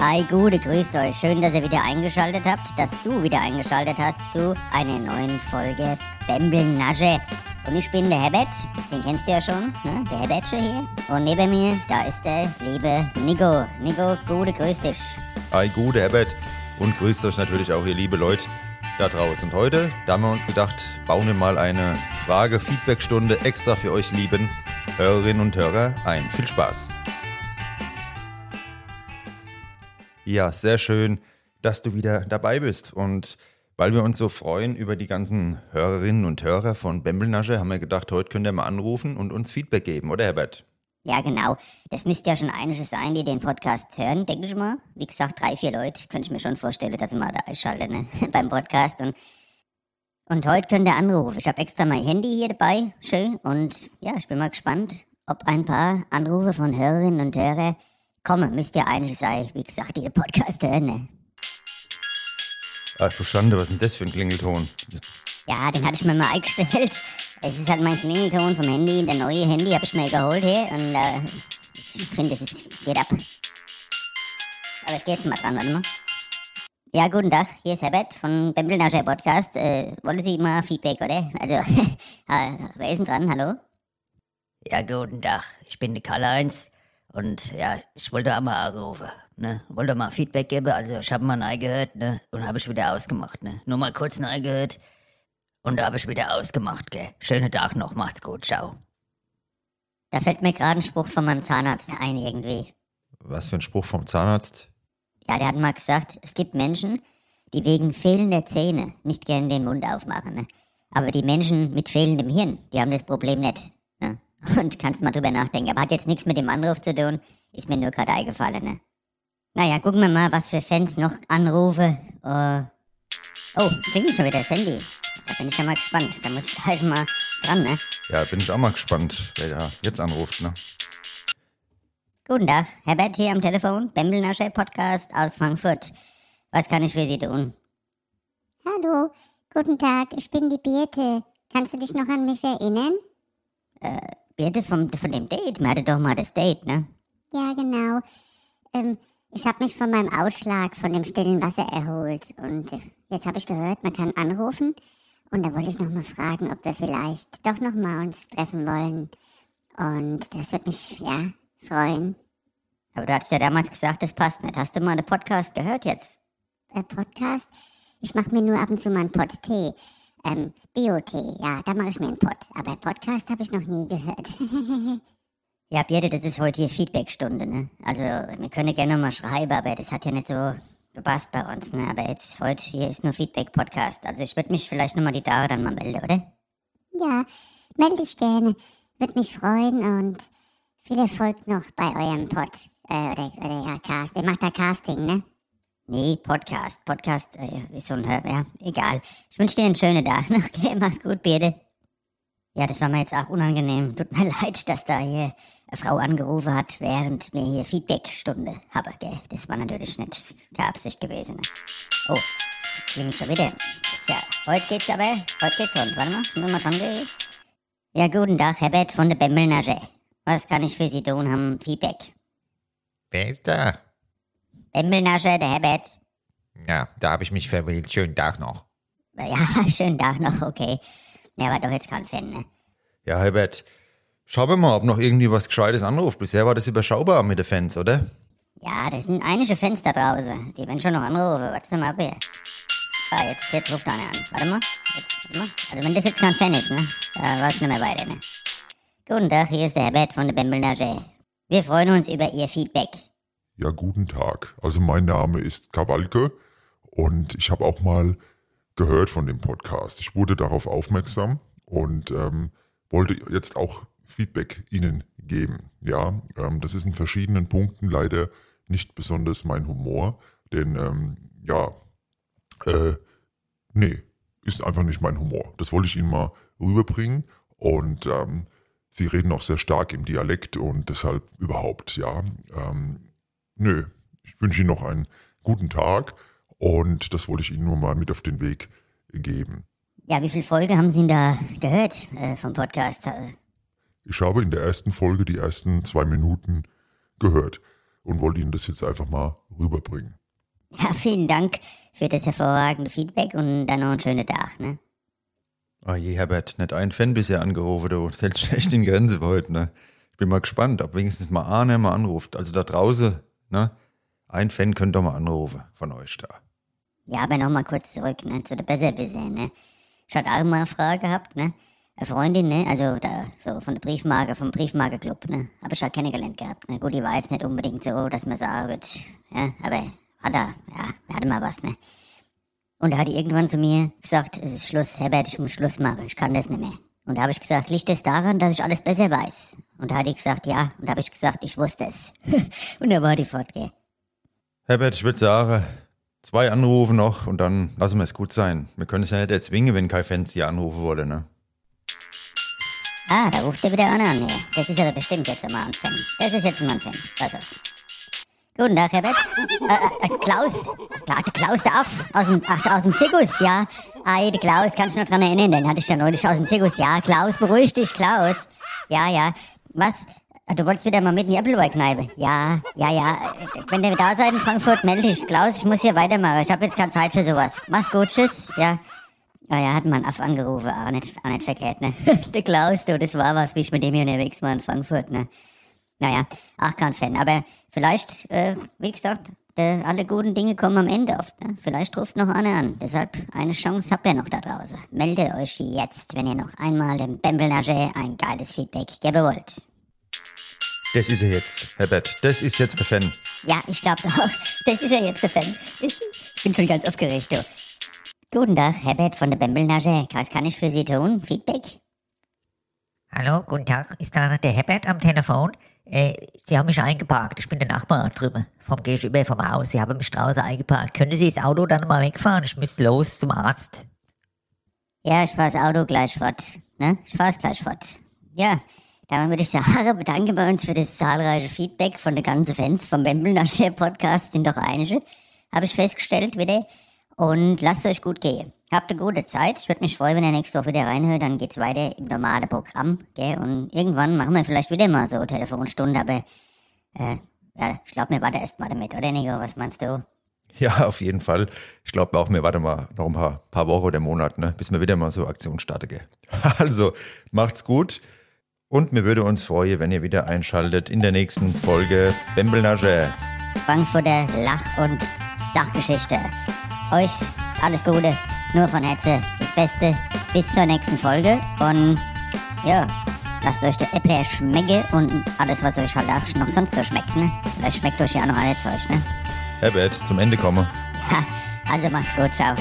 Hi, gute, grüßt euch. Schön, dass ihr wieder eingeschaltet habt, dass du wieder eingeschaltet hast zu einer neuen Folge Bembelnasche. Und ich bin der Herbert, den kennst du ja schon, ne? der Herbertsche hier. Und neben mir, da ist der liebe Nico. Nico, gute, grüß dich. Hi, gute Herbert und grüßt euch natürlich auch ihr liebe Leute da draußen. Und heute, da haben wir uns gedacht, bauen wir mal eine Frage-Feedback-Stunde extra für euch lieben Hörerinnen und Hörer ein. Viel Spaß! Ja, sehr schön, dass du wieder dabei bist. Und weil wir uns so freuen über die ganzen Hörerinnen und Hörer von Bembelnasche, haben wir gedacht, heute könnt ihr mal anrufen und uns Feedback geben, oder Herbert? Ja, genau. Das müsste ja schon einige sein, die den Podcast hören, denke ich mal. Wie gesagt, drei, vier Leute könnte ich mir schon vorstellen, dass ich mal da einschalte ne? beim Podcast. Und, und heute könnt ihr anrufen. Ich habe extra mein Handy hier dabei, schön. Und ja, ich bin mal gespannt, ob ein paar Anrufe von Hörerinnen und Hörern kommen. Müsste ja einige sein, wie gesagt, die Podcast hören. Ne? Ach du Schande, was ist denn das für ein Klingelton? Ja, den hatte ich mir mal eingestellt. Es ist halt mein Klingelton vom Handy. Der neue Handy habe ich mir geholt hier. Und äh, ich finde, es ist, geht ab. Aber ich gehe jetzt mal dran, warte mal. Ja, guten Tag, hier ist Herbert von Bembelnascher Podcast. Äh, wollen Sie mal Feedback, oder? Also, äh, wer ist denn dran? Hallo? Ja, guten Tag, ich bin der Karl-Heinz und ja, ich wollte auch mal anrufen, ne? Wollte mal Feedback geben, also ich habe mal neu gehört, ne? Und habe ich wieder ausgemacht, ne? Nur mal kurz neu gehört und da habe ich wieder ausgemacht, gell? Schönen Tag noch, macht's gut, ciao. Da fällt mir gerade ein Spruch von meinem Zahnarzt ein irgendwie. Was für ein Spruch vom Zahnarzt? Ja, der hat mal gesagt, es gibt Menschen, die wegen fehlender Zähne nicht gerne den Mund aufmachen. Ne? Aber die Menschen mit fehlendem Hirn, die haben das Problem nicht. Und kannst mal drüber nachdenken. Aber hat jetzt nichts mit dem Anruf zu tun, ist mir nur gerade eingefallen. Ne? Naja, gucken wir mal, was für Fans noch anrufe. Uh, oh, klingelt schon wieder das Handy. Da bin ich ja mal gespannt. Da muss ich gleich mal dran, ne? Ja, bin ich auch mal gespannt, wer da jetzt anruft, ne? Guten Tag, Herbert hier am Telefon, Bembelnascher Podcast aus Frankfurt. Was kann ich für Sie tun? Hallo, guten Tag, ich bin die Birte. Kannst du dich noch an mich erinnern? Äh, Birte vom, von dem Date. Wir hatten doch mal das Date, ne? Ja, genau. Ähm, ich habe mich von meinem Ausschlag von dem stillen Wasser erholt und äh, jetzt habe ich gehört, man kann anrufen und da wollte ich noch mal fragen, ob wir vielleicht doch noch mal uns treffen wollen. Und das wird mich ja freuen. Aber du hast ja damals gesagt, das passt nicht. Hast du mal den Podcast gehört jetzt? Der Podcast? Ich mache mir nur ab und zu mal einen Pott Tee. Ähm, Bio-Tee, ja, da mache ich mir einen Pott. Aber Podcast habe ich noch nie gehört. ja, Birte, das ist heute hier Feedbackstunde, ne? Also, wir können gerne mal schreiben, aber das hat ja nicht so gepasst bei uns, ne? Aber jetzt, heute hier ist nur Feedback-Podcast. Also, ich würde mich vielleicht nochmal die Tage dann mal melden, oder? Ja, melde dich gerne. Würde mich freuen und viel Erfolg noch bei eurem Pod. Äh, oder, oder ja, Cast. Ihr macht da Casting, ne? Nee, Podcast. Podcast äh, ist so ein ja, egal. Ich wünsche dir einen schönen Tag. Okay, mach's gut, Birte. Ja, das war mir jetzt auch unangenehm. Tut mir leid, dass da hier eine Frau angerufen hat, während mir hier Feedbackstunde habe, gell? Das war natürlich nicht keine Absicht gewesen. Ne? Oh, klingt schon wieder. Ist ja, heute geht's aber, heute geht's rund. Warte mal, muss mal dran gehen. Ja, guten Tag, Herbert von der Bemmelnage. Was kann ich für Sie tun? Haben Feedback. Wer ist da? Bembelnasche, der Herbert. Ja, da habe ich mich verwählt. Schönen Tag noch. Ja, schönen Tag noch, okay. Ja, war doch jetzt kein Fan, ne? Ja, Herbert, schauen wir mal, ob noch irgendwie was Gescheites anruft. Bisher war das überschaubar mit den Fans, oder? Ja, das sind einige Fans da draußen. Die werden schon noch anrufen. Warte mal ab hier. Ah, jetzt, jetzt ruft einer an. Warte mal. Jetzt, warte mal. Also wenn das jetzt kein Fan ist, ne? Da war ich nicht mehr weiter, ne? Guten Tag, hier ist der Herbert von der Bembelnage. Wir freuen uns über Ihr Feedback. Ja, guten Tag. Also mein Name ist Kawalke und ich habe auch mal gehört von dem Podcast. Ich wurde darauf aufmerksam und ähm, wollte jetzt auch Feedback Ihnen geben. Ja, ähm, das ist in verschiedenen Punkten leider nicht besonders mein Humor, denn ähm, ja, äh, nee, ist einfach nicht mein Humor. Das wollte ich Ihnen mal rüberbringen und ähm, Sie reden auch sehr stark im Dialekt und deshalb überhaupt, ja. Ähm, nö, ich wünsche Ihnen noch einen guten Tag und das wollte ich Ihnen nur mal mit auf den Weg geben. Ja, wie viele Folge haben Sie denn da gehört äh, vom Podcast? Ich habe in der ersten Folge die ersten zwei Minuten gehört. und wollte Ihnen das jetzt einfach mal rüberbringen. Ja, vielen Dank für das hervorragende Feedback und dann noch einen schönen Tag, ne? Oh je, Herbert, nicht ein Fan bisher angerufen, du. Das hält echt in Grenze heute, ne? Ich bin mal gespannt, ob wenigstens mal Arne mal anruft. Also da draußen, ne? Ein Fan könnte doch mal anrufen von euch da. Ja, aber nochmal kurz zurück, ne, zu der Besserwisser, ne? Ich hatte auch mal eine Frage gehabt, ne? Eine Freundin, ne? Also da, so von der Briefmarke, vom Briefmarke-Club, ne? Hab ich auch kennengelernt gehabt, ne? Gut, die war jetzt nicht unbedingt so, dass man sagen wird, ja, aber hat er, ja, wir hatten mal was, ne? Und da hat die irgendwann zu mir gesagt, es ist Schluss, Herbert, ich muss Schluss machen, ich kann das nicht mehr. Und da habe ich gesagt, liegt es daran, dass ich alles besser weiß? Und da hat die gesagt, ja. Und da habe ich gesagt, ich wusste es. und da war die fortgehen. Herbert, ich würde sagen, zwei Anrufe noch und dann lassen wir es gut sein. Wir können es ja nicht erzwingen, wenn kein Fans hier anrufen wolle, ne? Ah, da ruft er wieder einer an. Ja. Das ist aber bestimmt jetzt mal ein Fan. Das ist jetzt mal ein Fan. Pass auf. Guten Tag, Herbert. Äh, äh, Klaus. Ja, der Klaus der Aff. Aus dem, ach, aus dem Zirkus, ja. Ei, der Klaus, kannst du noch dran erinnern? Den hatte ich ja neulich aus dem Zirkus. Ja, Klaus, beruhig dich, Klaus. Ja, ja. Was? Du wolltest wieder mal mit in die Appleboy-Kneipe? Ja, ja, ja. Wenn ihr da seid in Frankfurt, melde dich. Klaus, ich muss hier weitermachen. Ich habe jetzt keine Zeit für sowas. Mach's gut, tschüss. Ja. Ah ja, hat man Aff angerufen. Auch nicht, auch nicht verkehrt, ne? der Klaus, du, das war was, wie ich mit dem hier unterwegs war in Frankfurt, ne? Naja, auch kein Fan. Aber vielleicht, äh, wie gesagt, äh, alle guten Dinge kommen am Ende oft. Ne? Vielleicht ruft noch einer an. Deshalb eine Chance habt ihr noch da draußen. Meldet euch jetzt, wenn ihr noch einmal dem Bembelnage ein geiles Feedback geben wollt. Das ist er jetzt, Herbert. Das ist jetzt der Fan. Ja, ich glaub's auch. Das ist ja jetzt der Fan. Ich bin schon ganz aufgeregt, du. Guten Tag, Herbert von der Bembelnage. Was kann ich für Sie tun? Feedback? Hallo, guten Tag. Ist da der Herbert am Telefon? Äh, Sie haben mich eingeparkt. Ich bin der Nachbar drüber. Vom Gegenüber vom Haus. Sie haben mich draußen eingeparkt. Können Sie das Auto dann mal wegfahren? Ich muss los zum Arzt. Ja, ich fahr das Auto gleich fort. Ne? Ich fahr's gleich fort. Ja, dann würde ich sagen, bedanken wir uns für das zahlreiche Feedback von den ganzen Fans vom Bembelnascher Podcast. Sind doch einige, habe ich festgestellt wieder. Und lasst euch gut gehen. Habt eine gute Zeit. Ich würde mich freuen, wenn ihr nächste Woche wieder reinhört. Dann geht's weiter im normalen Programm. Gell? Und irgendwann machen wir vielleicht wieder mal so Telefonstunde. Aber äh, ja, ich glaube, wir warten erst mal damit, oder Nico? Was meinst du? Ja, auf jeden Fall. Ich glaube auch, wir warten mal noch ein paar, paar Wochen oder Monate, ne, bis wir wieder mal so Aktion starten. Gell? Also, macht's gut. Und mir würde uns freuen, wenn ihr wieder einschaltet in der nächsten Folge Bembelnage. Frankfurter Lach- und Sachgeschichte. Euch alles Gute, nur von Herzen das Beste. Bis zur nächsten Folge und ja, lasst euch der Äppler schmecken und alles, was euch halt auch noch sonst so schmeckt, ne? Vielleicht schmeckt euch ja auch noch alles Zeug, ne? Herbert, zum Ende kommen. Ja, also macht's gut, ciao.